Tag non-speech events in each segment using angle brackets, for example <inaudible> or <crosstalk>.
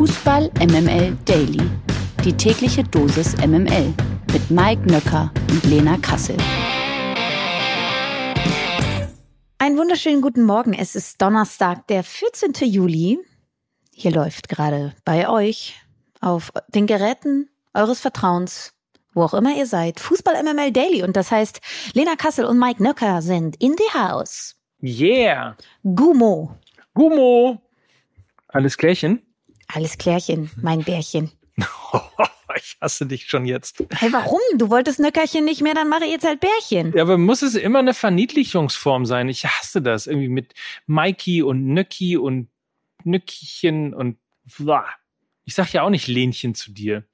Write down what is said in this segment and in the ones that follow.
Fußball MML Daily. Die tägliche Dosis MML mit Mike Nöcker und Lena Kassel. Einen wunderschönen guten Morgen. Es ist Donnerstag, der 14. Juli. Hier läuft gerade bei euch auf den Geräten eures Vertrauens, wo auch immer ihr seid, Fußball MML Daily. Und das heißt, Lena Kassel und Mike Nöcker sind in the house. Yeah. Gumo. Gumo. Alles klärchen? Alles klärchen, mein Bärchen. <laughs> ich hasse dich schon jetzt. Hey, warum? Du wolltest Nöckerchen nicht mehr, dann mache ich jetzt halt Bärchen. Ja, aber muss es immer eine Verniedlichungsform sein? Ich hasse das. Irgendwie mit Mikey und Nöcki und Nöckchen und blah. Ich sag ja auch nicht Lenchen zu dir.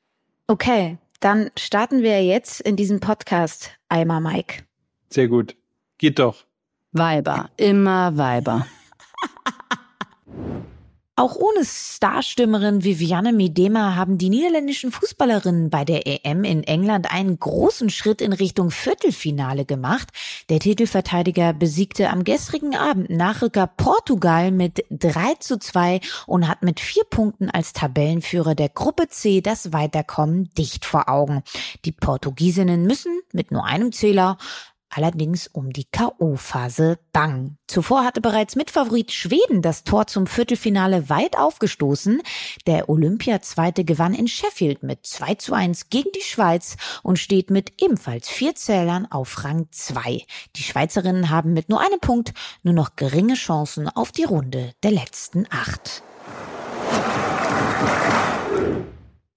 Okay, dann starten wir jetzt in diesem Podcast Eimer Mike. Sehr gut. Geht doch. Weiber, immer Weiber. Auch ohne Starstürmerin Viviane Miedema haben die niederländischen Fußballerinnen bei der EM in England einen großen Schritt in Richtung Viertelfinale gemacht. Der Titelverteidiger besiegte am gestrigen Abend Nachrücker Portugal mit 3 zu 2 und hat mit vier Punkten als Tabellenführer der Gruppe C das Weiterkommen dicht vor Augen. Die Portugiesinnen müssen mit nur einem Zähler allerdings um die K.O.-Phase bang. Zuvor hatte bereits Mitfavorit Schweden das Tor zum Viertelfinale weit aufgestoßen. Der Olympia-Zweite gewann in Sheffield mit 2 zu 1 gegen die Schweiz und steht mit ebenfalls vier Zählern auf Rang 2. Die Schweizerinnen haben mit nur einem Punkt nur noch geringe Chancen auf die Runde der letzten acht.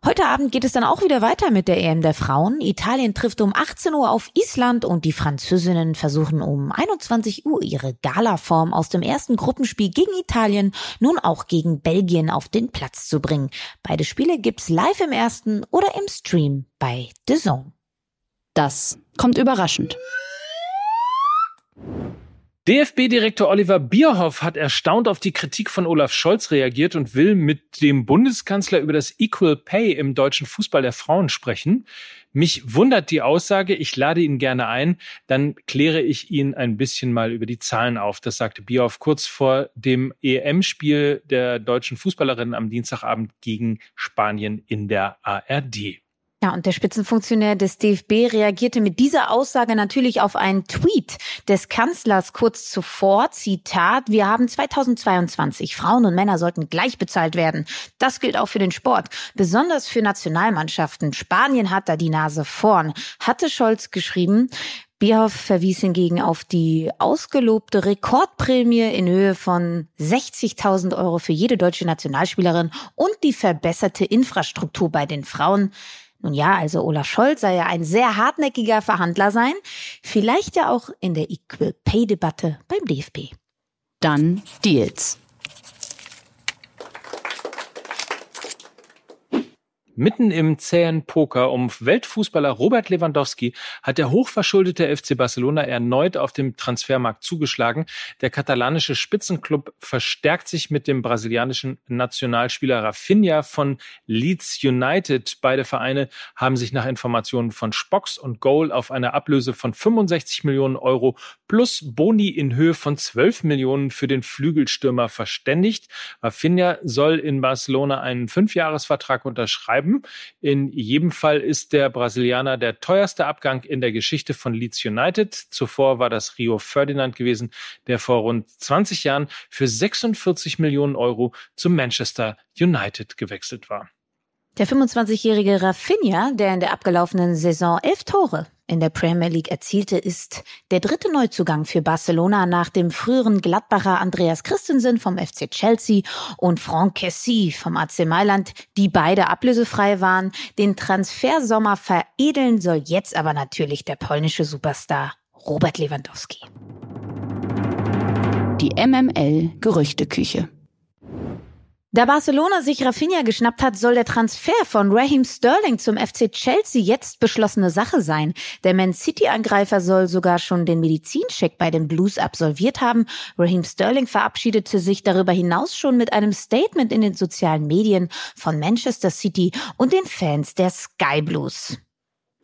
Heute Abend geht es dann auch wieder weiter mit der EM der Frauen. Italien trifft um 18 Uhr auf Island und die Französinnen versuchen um 21 Uhr ihre Galaform aus dem ersten Gruppenspiel gegen Italien nun auch gegen Belgien auf den Platz zu bringen. Beide Spiele gibt's live im ersten oder im Stream bei The Zone. Das kommt überraschend. DFB-Direktor Oliver Bierhoff hat erstaunt auf die Kritik von Olaf Scholz reagiert und will mit dem Bundeskanzler über das Equal Pay im deutschen Fußball der Frauen sprechen. Mich wundert die Aussage, ich lade ihn gerne ein, dann kläre ich ihn ein bisschen mal über die Zahlen auf. Das sagte Bierhoff kurz vor dem EM-Spiel der deutschen Fußballerinnen am Dienstagabend gegen Spanien in der ARD. Ja, und der Spitzenfunktionär des DFB reagierte mit dieser Aussage natürlich auf einen Tweet des Kanzlers kurz zuvor. Zitat, wir haben 2022. Frauen und Männer sollten gleich bezahlt werden. Das gilt auch für den Sport, besonders für Nationalmannschaften. Spanien hat da die Nase vorn, hatte Scholz geschrieben. Bierhoff verwies hingegen auf die ausgelobte Rekordprämie in Höhe von 60.000 Euro für jede deutsche Nationalspielerin und die verbesserte Infrastruktur bei den Frauen. Nun ja, also Olaf Scholz sei ja ein sehr hartnäckiger Verhandler sein, vielleicht ja auch in der Equal Pay Debatte beim DFB. Dann Deals. Mitten im zähen Poker um Weltfußballer Robert Lewandowski hat der hochverschuldete FC Barcelona erneut auf dem Transfermarkt zugeschlagen. Der katalanische Spitzenclub verstärkt sich mit dem brasilianischen Nationalspieler Rafinha von Leeds United. Beide Vereine haben sich nach Informationen von Spox und Goal auf eine Ablöse von 65 Millionen Euro plus Boni in Höhe von 12 Millionen für den Flügelstürmer verständigt. Rafinha soll in Barcelona einen Fünfjahresvertrag unterschreiben bleiben. In jedem Fall ist der Brasilianer der teuerste Abgang in der Geschichte von Leeds United. Zuvor war das Rio Ferdinand gewesen, der vor rund 20 Jahren für 46 Millionen Euro zu Manchester United gewechselt war. Der 25-jährige Rafinha, der in der abgelaufenen Saison elf Tore in der Premier League erzielte, ist der dritte Neuzugang für Barcelona nach dem früheren Gladbacher Andreas Christensen vom FC Chelsea und Franck Kessy vom AC Mailand, die beide ablösefrei waren. Den Transfersommer veredeln soll jetzt aber natürlich der polnische Superstar Robert Lewandowski. Die MML Gerüchteküche. Da Barcelona sich Rafinha geschnappt hat, soll der Transfer von Raheem Sterling zum FC Chelsea jetzt beschlossene Sache sein. Der Man City-Angreifer soll sogar schon den Medizincheck bei den Blues absolviert haben. Raheem Sterling verabschiedete sich darüber hinaus schon mit einem Statement in den sozialen Medien von Manchester City und den Fans der Sky Blues.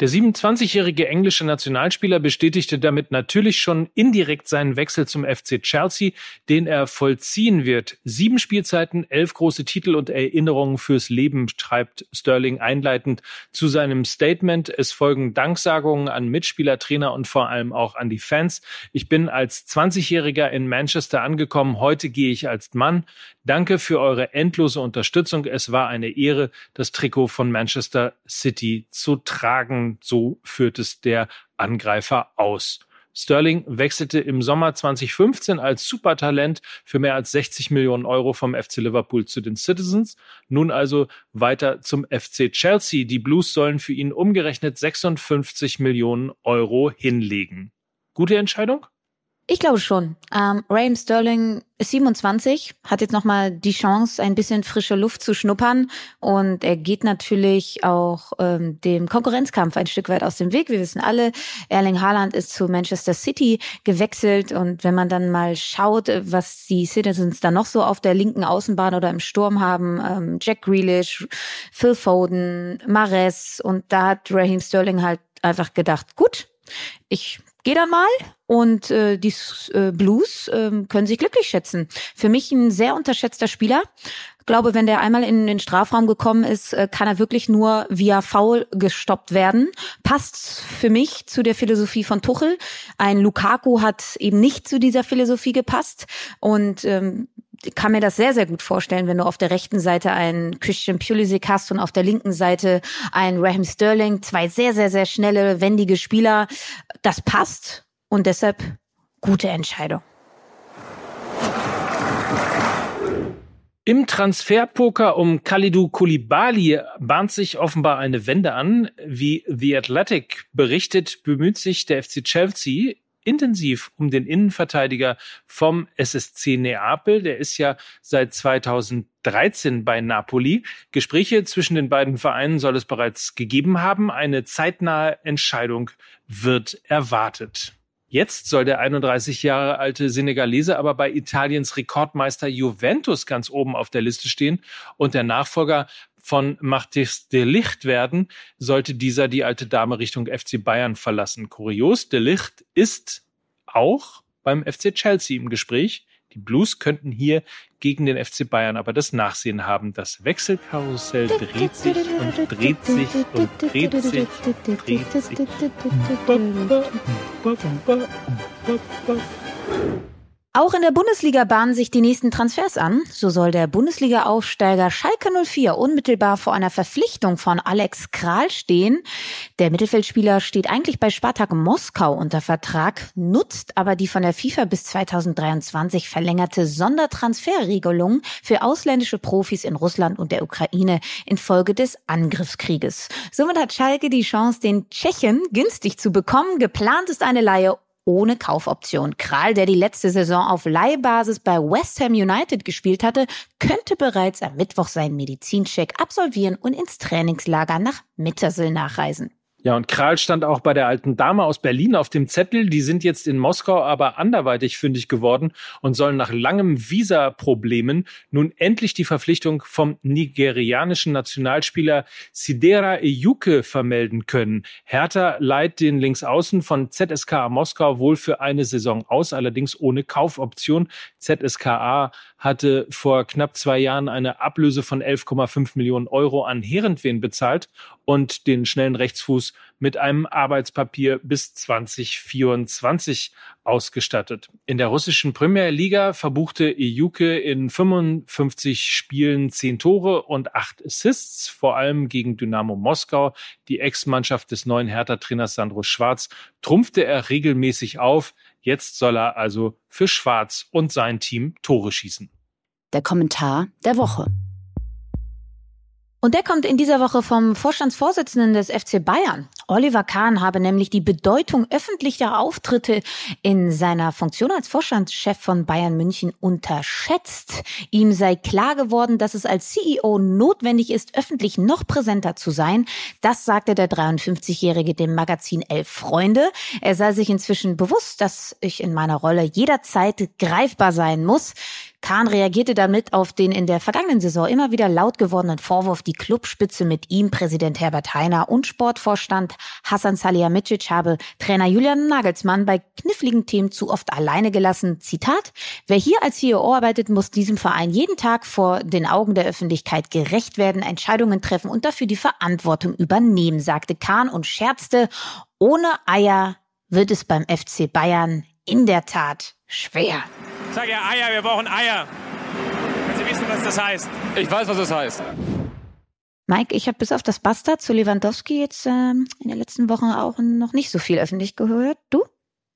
Der 27-jährige englische Nationalspieler bestätigte damit natürlich schon indirekt seinen Wechsel zum FC Chelsea, den er vollziehen wird. Sieben Spielzeiten, elf große Titel und Erinnerungen fürs Leben, schreibt Sterling einleitend zu seinem Statement. Es folgen Danksagungen an Mitspieler, Trainer und vor allem auch an die Fans. Ich bin als 20-Jähriger in Manchester angekommen. Heute gehe ich als Mann. Danke für eure endlose Unterstützung. Es war eine Ehre, das Trikot von Manchester City zu tragen. So führt es der Angreifer aus. Sterling wechselte im Sommer 2015 als Supertalent für mehr als 60 Millionen Euro vom FC Liverpool zu den Citizens. Nun also weiter zum FC Chelsea. Die Blues sollen für ihn umgerechnet 56 Millionen Euro hinlegen. Gute Entscheidung? Ich glaube schon. Ähm, Raheem Sterling ist 27, hat jetzt nochmal die Chance, ein bisschen frische Luft zu schnuppern und er geht natürlich auch ähm, dem Konkurrenzkampf ein Stück weit aus dem Weg. Wir wissen alle, Erling Haaland ist zu Manchester City gewechselt und wenn man dann mal schaut, was die Citizens da noch so auf der linken Außenbahn oder im Sturm haben, ähm, Jack Grealish, Phil Foden, Mares und da hat Raheem Sterling halt einfach gedacht, gut, ich gehe dann mal und äh, die äh, Blues äh, können sich glücklich schätzen. Für mich ein sehr unterschätzter Spieler. Ich glaube, wenn der einmal in den Strafraum gekommen ist, äh, kann er wirklich nur via Foul gestoppt werden. Passt für mich zu der Philosophie von Tuchel. Ein Lukaku hat eben nicht zu dieser Philosophie gepasst und ähm, kann mir das sehr, sehr gut vorstellen, wenn du auf der rechten Seite einen Christian Pulisic hast und auf der linken Seite einen Raheem Sterling, zwei sehr, sehr, sehr schnelle, wendige Spieler. Das passt und deshalb gute Entscheidung. Im Transferpoker um Khalidou Koulibaly bahnt sich offenbar eine Wende an. Wie The Athletic berichtet, bemüht sich der FC Chelsea intensiv um den Innenverteidiger vom SSC Neapel. Der ist ja seit 2013 bei Napoli. Gespräche zwischen den beiden Vereinen soll es bereits gegeben haben. Eine zeitnahe Entscheidung wird erwartet. Jetzt soll der 31 Jahre alte Senegalese aber bei Italiens Rekordmeister Juventus ganz oben auf der Liste stehen und der Nachfolger von Martis de Licht werden, sollte dieser die alte Dame Richtung FC Bayern verlassen. Kurios, de Licht ist auch beim FC Chelsea im Gespräch. Die Blues könnten hier gegen den FC Bayern aber das Nachsehen haben. Das Wechselkarussell dreht sich und dreht sich und dreht sich und dreht sich. Auch in der Bundesliga bahnen sich die nächsten Transfers an. So soll der Bundesliga-Aufsteiger Schalke 04 unmittelbar vor einer Verpflichtung von Alex Kral stehen. Der Mittelfeldspieler steht eigentlich bei Spartak Moskau unter Vertrag, nutzt aber die von der FIFA bis 2023 verlängerte Sondertransferregelung für ausländische Profis in Russland und der Ukraine infolge des Angriffskrieges. Somit hat Schalke die Chance, den Tschechen günstig zu bekommen. Geplant ist eine Leihe ohne Kaufoption. Kral, der die letzte Saison auf Leihbasis bei West Ham United gespielt hatte, könnte bereits am Mittwoch seinen Medizincheck absolvieren und ins Trainingslager nach Mittersill nachreisen. Ja, und Kral stand auch bei der alten Dame aus Berlin auf dem Zettel. Die sind jetzt in Moskau aber anderweitig fündig geworden und sollen nach langem Visa-Problemen nun endlich die Verpflichtung vom nigerianischen Nationalspieler Sidera Eyuke vermelden können. Hertha leiht den Linksaußen von ZSKA Moskau wohl für eine Saison aus, allerdings ohne Kaufoption. ZSKA hatte vor knapp zwei Jahren eine Ablöse von 11,5 Millionen Euro an Herentwen bezahlt und den schnellen Rechtsfuß mit einem Arbeitspapier bis 2024 ausgestattet. In der russischen Premier Liga verbuchte Ejuke in 55 Spielen 10 Tore und 8 Assists, vor allem gegen Dynamo Moskau. Die Ex-Mannschaft des neuen Hertha-Trainers Sandro Schwarz trumpfte er regelmäßig auf. Jetzt soll er also für Schwarz und sein Team Tore schießen. Der Kommentar der Woche. Und der kommt in dieser Woche vom Vorstandsvorsitzenden des FC Bayern. Oliver Kahn habe nämlich die Bedeutung öffentlicher Auftritte in seiner Funktion als Vorstandschef von Bayern München unterschätzt. Ihm sei klar geworden, dass es als CEO notwendig ist, öffentlich noch präsenter zu sein. Das sagte der 53-Jährige dem Magazin Elf Freunde. Er sei sich inzwischen bewusst, dass ich in meiner Rolle jederzeit greifbar sein muss. Kahn reagierte damit auf den in der vergangenen Saison immer wieder laut gewordenen Vorwurf, die Clubspitze mit ihm, Präsident Herbert Heiner und Sportvorstand Hassan Salihamidzic habe Trainer Julian Nagelsmann bei kniffligen Themen zu oft alleine gelassen. Zitat, wer hier als CEO arbeitet, muss diesem Verein jeden Tag vor den Augen der Öffentlichkeit gerecht werden, Entscheidungen treffen und dafür die Verantwortung übernehmen, sagte Kahn und scherzte, ohne Eier wird es beim FC Bayern in der Tat schwer. Sag ja Eier, wir brauchen Eier. Wenn Sie wissen, was das heißt. Ich weiß, was das heißt. Mike, ich habe bis auf das Bastard zu Lewandowski jetzt ähm, in den letzten Wochen auch noch nicht so viel öffentlich gehört. Du?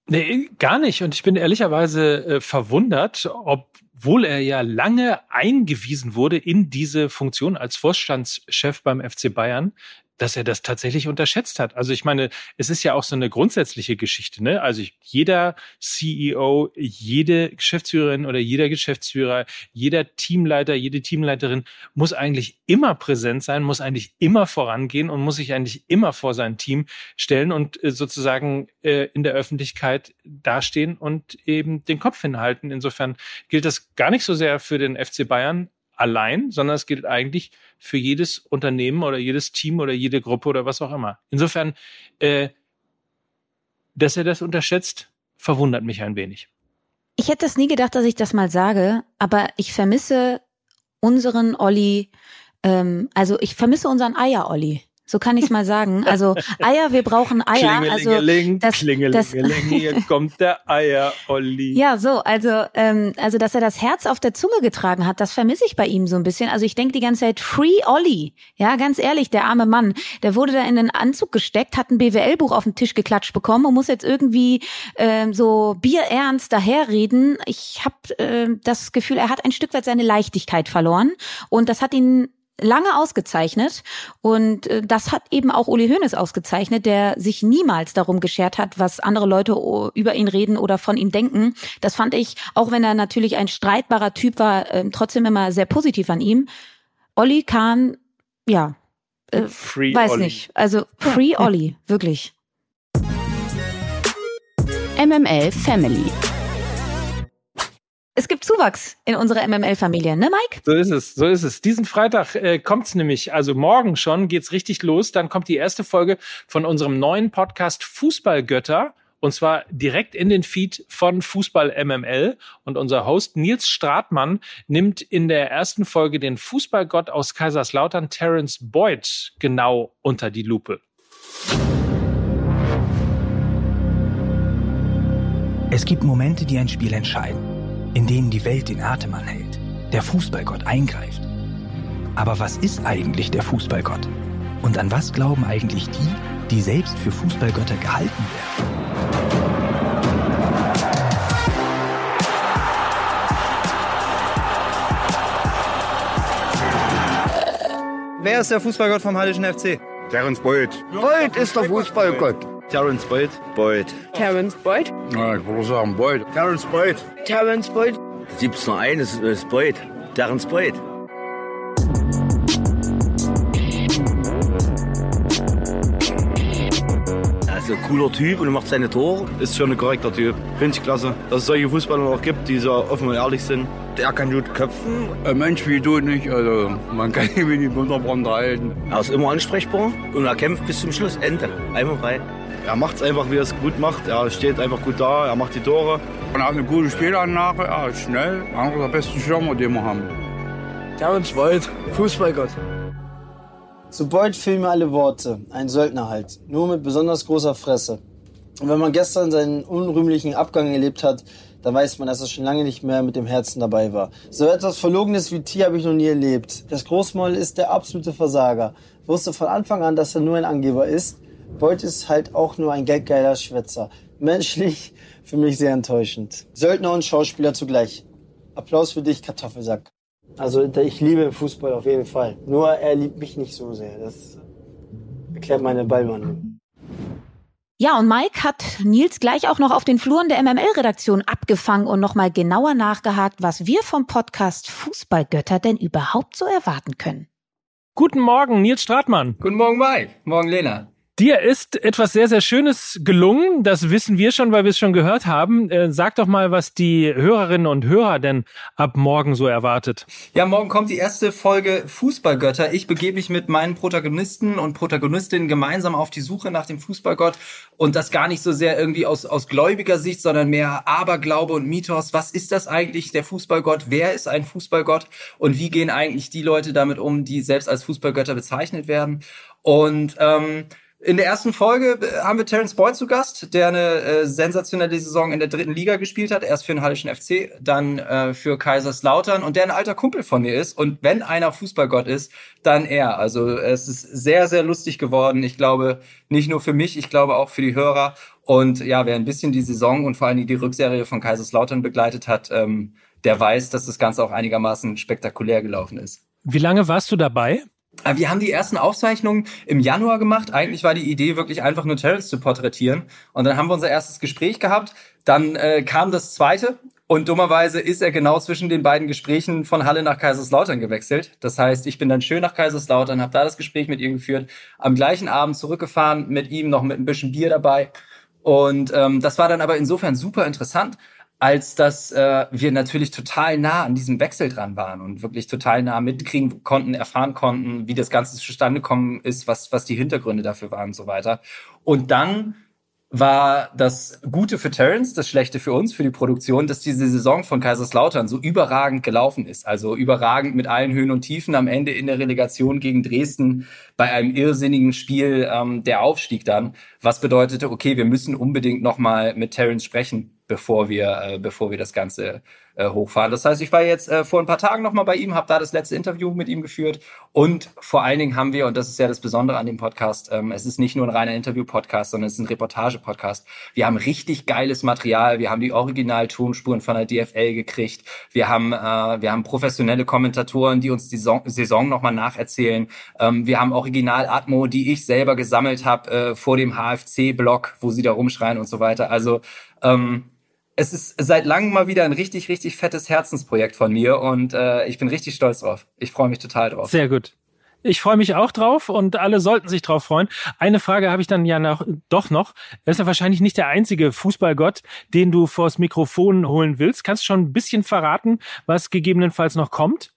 Nee, gar nicht. Und ich bin ehrlicherweise äh, verwundert, obwohl er ja lange eingewiesen wurde in diese Funktion als Vorstandschef beim FC Bayern, dass er das tatsächlich unterschätzt hat. Also ich meine, es ist ja auch so eine grundsätzliche Geschichte, ne? Also jeder CEO, jede Geschäftsführerin oder jeder Geschäftsführer, jeder Teamleiter, jede Teamleiterin muss eigentlich immer präsent sein, muss eigentlich immer vorangehen und muss sich eigentlich immer vor sein Team stellen und äh, sozusagen äh, in der Öffentlichkeit dastehen und eben den Kopf hinhalten. Insofern gilt das gar nicht so sehr für den FC Bayern allein, sondern es gilt eigentlich für jedes Unternehmen oder jedes Team oder jede Gruppe oder was auch immer. Insofern, äh, dass er das unterschätzt, verwundert mich ein wenig. Ich hätte es nie gedacht, dass ich das mal sage, aber ich vermisse unseren Olli, ähm, also ich vermisse unseren Eier-Olli. So kann ich es mal sagen. Also <laughs> Eier, wir brauchen Eier. Also das, das, hier <laughs> kommt der Eier, Olli. Ja, so, also ähm, also dass er das Herz auf der Zunge getragen hat, das vermisse ich bei ihm so ein bisschen. Also ich denke die ganze Zeit Free Olli. Ja, ganz ehrlich, der arme Mann, der wurde da in den Anzug gesteckt, hat ein BWL-Buch auf den Tisch geklatscht bekommen und muss jetzt irgendwie ähm, so bierernst daherreden. Ich habe äh, das Gefühl, er hat ein Stück weit seine Leichtigkeit verloren und das hat ihn lange ausgezeichnet und äh, das hat eben auch Uli Hoeneß ausgezeichnet, der sich niemals darum geschert hat, was andere Leute über ihn reden oder von ihm denken. Das fand ich, auch wenn er natürlich ein streitbarer Typ war, äh, trotzdem immer sehr positiv an ihm. Olli Kahn, ja, äh, Free weiß Olli. nicht. Also Free Olli, wirklich. MML Family es gibt Zuwachs in unserer MML-Familie, ne, Mike? So ist es, so ist es. Diesen Freitag äh, kommt's nämlich, also morgen schon geht's richtig los. Dann kommt die erste Folge von unserem neuen Podcast Fußballgötter. Und zwar direkt in den Feed von Fußball MML. Und unser Host Nils Stratmann nimmt in der ersten Folge den Fußballgott aus Kaiserslautern, Terence Boyd, genau unter die Lupe. Es gibt Momente, die ein Spiel entscheiden in denen die Welt den Atem anhält, der Fußballgott eingreift. Aber was ist eigentlich der Fußballgott? Und an was glauben eigentlich die, die selbst für Fußballgötter gehalten werden? Wer ist der Fußballgott vom Hallischen FC? Terence Boyd. Boyd ist der Fußballgott. Terence Boyd. Boyd. Terence Boyd. Ja, ich würde sagen Boyd. Terence Boyd. Terence Boyd. Da gibt es nur einen, das ist Boyd. Terence Boyd. Also cooler Typ und macht seine Tore. Ist schon ein korrekter Typ. Finde ich klasse. Dass es solche Fußballer noch gibt, die so offen und ehrlich sind. Der kann gut köpfen. Ein Mensch wie du nicht, also man <laughs> kann ihn nicht wunderbar unterhalten. Er ist immer ansprechbar und er kämpft bis zum Schluss. Ende. Einmal frei. Er macht es einfach, wie er es gut macht. Er steht einfach gut da, er macht die Tore. Und er hat eine gute Spielanlage, er ist schnell. Einer der besten Stürmer, den wir haben. Terence Boyd, Fußballgott. Zu Boyd fehlen mir alle Worte. Ein Söldner halt. Nur mit besonders großer Fresse. Und wenn man gestern seinen unrühmlichen Abgang erlebt hat, dann weiß man, dass er schon lange nicht mehr mit dem Herzen dabei war. So etwas Verlogenes wie Tier habe ich noch nie erlebt. Das Großmaul ist der absolute Versager. Wusste von Anfang an, dass er nur ein Angeber ist Boyd ist halt auch nur ein geldgeiler Schwätzer. Menschlich <laughs> für mich sehr enttäuschend. Söldner und Schauspieler zugleich. Applaus für dich, Kartoffelsack. Also ich liebe Fußball auf jeden Fall. Nur er liebt mich nicht so sehr. Das erklärt meine Ballmann. Ja, und Mike hat Nils gleich auch noch auf den Fluren der MML-Redaktion abgefangen und nochmal genauer nachgehakt, was wir vom Podcast Fußballgötter denn überhaupt so erwarten können. Guten Morgen, Nils Stratmann. Guten Morgen, Mike. Morgen, Lena. Dir ist etwas sehr, sehr Schönes gelungen. Das wissen wir schon, weil wir es schon gehört haben. Äh, sag doch mal, was die Hörerinnen und Hörer denn ab morgen so erwartet. Ja, morgen kommt die erste Folge Fußballgötter. Ich begebe mich mit meinen Protagonisten und Protagonistinnen gemeinsam auf die Suche nach dem Fußballgott. Und das gar nicht so sehr irgendwie aus, aus gläubiger Sicht, sondern mehr Aberglaube und Mythos. Was ist das eigentlich, der Fußballgott? Wer ist ein Fußballgott? Und wie gehen eigentlich die Leute damit um, die selbst als Fußballgötter bezeichnet werden? Und ähm, in der ersten Folge äh, haben wir Terence Boyd zu Gast, der eine äh, sensationelle Saison in der dritten Liga gespielt hat. Erst für den Hallischen FC, dann äh, für Kaiserslautern und der ein alter Kumpel von mir ist. Und wenn einer Fußballgott ist, dann er. Also es ist sehr, sehr lustig geworden. Ich glaube, nicht nur für mich, ich glaube auch für die Hörer. Und ja, wer ein bisschen die Saison und vor allem die Rückserie von Kaiserslautern begleitet hat, ähm, der weiß, dass das Ganze auch einigermaßen spektakulär gelaufen ist. Wie lange warst du dabei? Äh, wir haben die ersten Aufzeichnungen im Januar gemacht. Eigentlich war die Idee wirklich einfach nur Terrence zu porträtieren. Und dann haben wir unser erstes Gespräch gehabt. Dann äh, kam das zweite. Und dummerweise ist er genau zwischen den beiden Gesprächen von Halle nach Kaiserslautern gewechselt. Das heißt, ich bin dann schön nach Kaiserslautern, habe da das Gespräch mit ihm geführt, am gleichen Abend zurückgefahren mit ihm, noch mit ein bisschen Bier dabei. Und ähm, das war dann aber insofern super interessant, als dass äh, wir natürlich total nah an diesem Wechsel dran waren und wirklich total nah mitkriegen konnten, erfahren konnten, wie das Ganze zustande gekommen ist, was, was die Hintergründe dafür waren und so weiter. Und dann war das Gute für Terence, das Schlechte für uns, für die Produktion, dass diese Saison von Kaiserslautern so überragend gelaufen ist. Also überragend mit allen Höhen und Tiefen am Ende in der Relegation gegen Dresden bei einem irrsinnigen Spiel ähm, der Aufstieg dann, was bedeutete, okay, wir müssen unbedingt nochmal mit Terence sprechen, bevor wir, äh, bevor wir das Ganze äh, hochfahren. Das heißt, ich war jetzt äh, vor ein paar Tagen nochmal bei ihm, habe da das letzte Interview mit ihm geführt und vor allen Dingen haben wir, und das ist ja das Besondere an dem Podcast, ähm, es ist nicht nur ein reiner Interview-Podcast, sondern es ist ein Reportage-Podcast. Wir haben richtig geiles Material, wir haben die Original-Tonspuren von der DFL gekriegt, wir haben, äh, wir haben professionelle Kommentatoren, die uns die Saison, Saison nochmal nacherzählen, ähm, wir haben Original-Atmo, die ich selber gesammelt habe äh, vor dem HFC-Blog, wo sie da rumschreien und so weiter. Also ähm, es ist seit langem mal wieder ein richtig, richtig fettes Herzensprojekt von mir und äh, ich bin richtig stolz drauf. Ich freue mich total drauf. Sehr gut. Ich freue mich auch drauf und alle sollten sich drauf freuen. Eine Frage habe ich dann ja noch, doch noch. Das ist ja wahrscheinlich nicht der einzige Fußballgott, den du vors Mikrofon holen willst. Kannst du schon ein bisschen verraten, was gegebenenfalls noch kommt?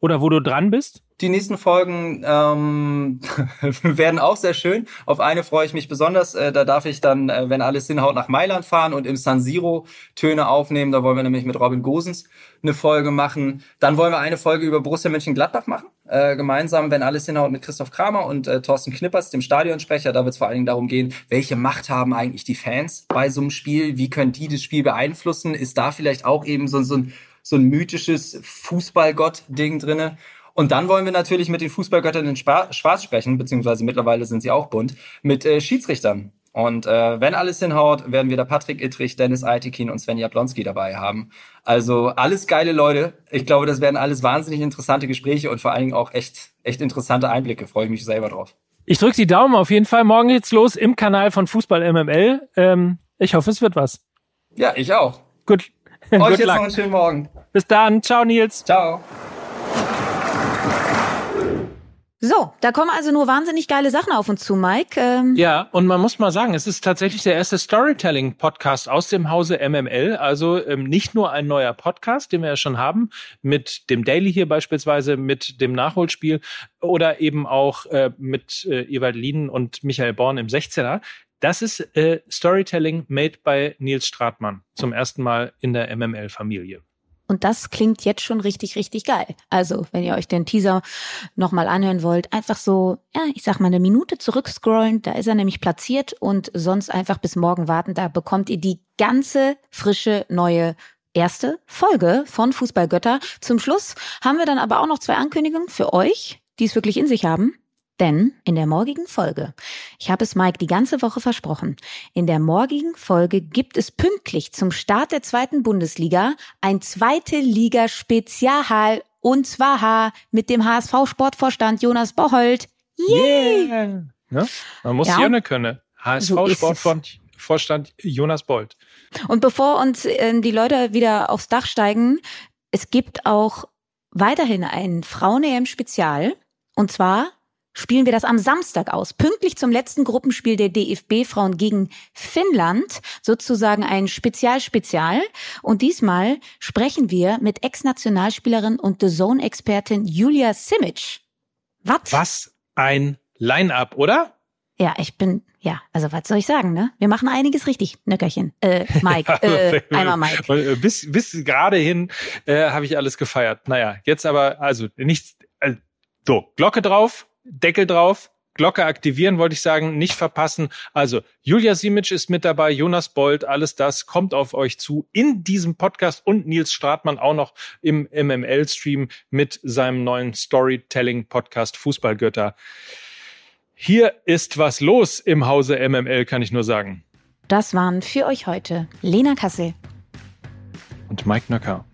Oder wo du dran bist? Die nächsten Folgen ähm, <laughs> werden auch sehr schön. Auf eine freue ich mich besonders. Äh, da darf ich dann, äh, wenn alles hinhaut, nach Mailand fahren und im San Siro Töne aufnehmen. Da wollen wir nämlich mit Robin Gosens eine Folge machen. Dann wollen wir eine Folge über Borussia Mönchengladbach machen. Äh, gemeinsam, wenn alles hinhaut, mit Christoph Kramer und äh, Thorsten Knippers, dem Stadionsprecher. Da wird es vor allen Dingen darum gehen, welche Macht haben eigentlich die Fans bei so einem Spiel? Wie können die das Spiel beeinflussen? Ist da vielleicht auch eben so, so ein so ein mythisches Fußballgott-Ding drinne. Und dann wollen wir natürlich mit den Fußballgöttern in Schwarz sprechen, beziehungsweise mittlerweile sind sie auch bunt, mit äh, Schiedsrichtern. Und äh, wenn alles hinhaut, werden wir da Patrick Ittrich, Dennis Aitikin und Sven Jablonski dabei haben. Also alles geile Leute. Ich glaube, das werden alles wahnsinnig interessante Gespräche und vor allen Dingen auch echt, echt interessante Einblicke. Freue ich mich selber drauf. Ich drücke die Daumen auf jeden Fall. Morgen geht's los im Kanal von Fußball MML. Ähm, ich hoffe, es wird was. Ja, ich auch. Gut. <laughs> Euch jetzt luck. noch einen schönen Morgen. Bis dann. Ciao, Nils. Ciao. So, da kommen also nur wahnsinnig geile Sachen auf uns zu, Mike. Ähm ja, und man muss mal sagen, es ist tatsächlich der erste Storytelling-Podcast aus dem Hause MML. Also ähm, nicht nur ein neuer Podcast, den wir ja schon haben, mit dem Daily hier beispielsweise, mit dem Nachholspiel oder eben auch äh, mit äh, Ewald Lieden und Michael Born im 16er. Das ist äh, Storytelling made by Nils Stratmann zum ersten Mal in der MML-Familie. Und das klingt jetzt schon richtig, richtig geil. Also, wenn ihr euch den Teaser nochmal anhören wollt, einfach so, ja, ich sag mal eine Minute zurückscrollen, da ist er nämlich platziert und sonst einfach bis morgen warten, da bekommt ihr die ganze frische neue erste Folge von Fußballgötter. Zum Schluss haben wir dann aber auch noch zwei Ankündigungen für euch, die es wirklich in sich haben. Denn in der morgigen Folge, ich habe es Mike die ganze Woche versprochen, in der morgigen Folge gibt es pünktlich zum Start der zweiten Bundesliga ein zweite Liga Spezial und zwar mit dem HSV Sportvorstand Jonas Bocholt. Yay! Yeah. Ja, man muss ja, hier können. HSV so Sportvorstand Jonas Bolt. Und bevor uns äh, die Leute wieder aufs Dach steigen, es gibt auch weiterhin ein Frauen-EM-Spezial und zwar spielen wir das am Samstag aus, pünktlich zum letzten Gruppenspiel der DFB-Frauen gegen Finnland, sozusagen ein Spezial-Spezial. Und diesmal sprechen wir mit Ex-Nationalspielerin und The Zone-Expertin Julia Simic. Was? Was ein Line-up, oder? Ja, ich bin, ja, also was soll ich sagen, ne? Wir machen einiges richtig, Nöckerchen. Äh, Mike, <laughs> äh, einmal Mike. Äh, bis, bis gerade hin äh, habe ich alles gefeiert. Naja, jetzt aber, also nichts, äh, so, Glocke drauf, Deckel drauf, Glocke aktivieren, wollte ich sagen, nicht verpassen. Also Julia Simic ist mit dabei, Jonas Bold, alles das kommt auf euch zu in diesem Podcast und Nils Stratmann auch noch im MML-Stream mit seinem neuen Storytelling-Podcast Fußballgötter. Hier ist was los im Hause MML, kann ich nur sagen. Das waren für euch heute Lena Kassel und Mike Nöcker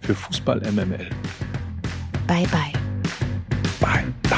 für Fußball MML. Bye bye. Bye bye.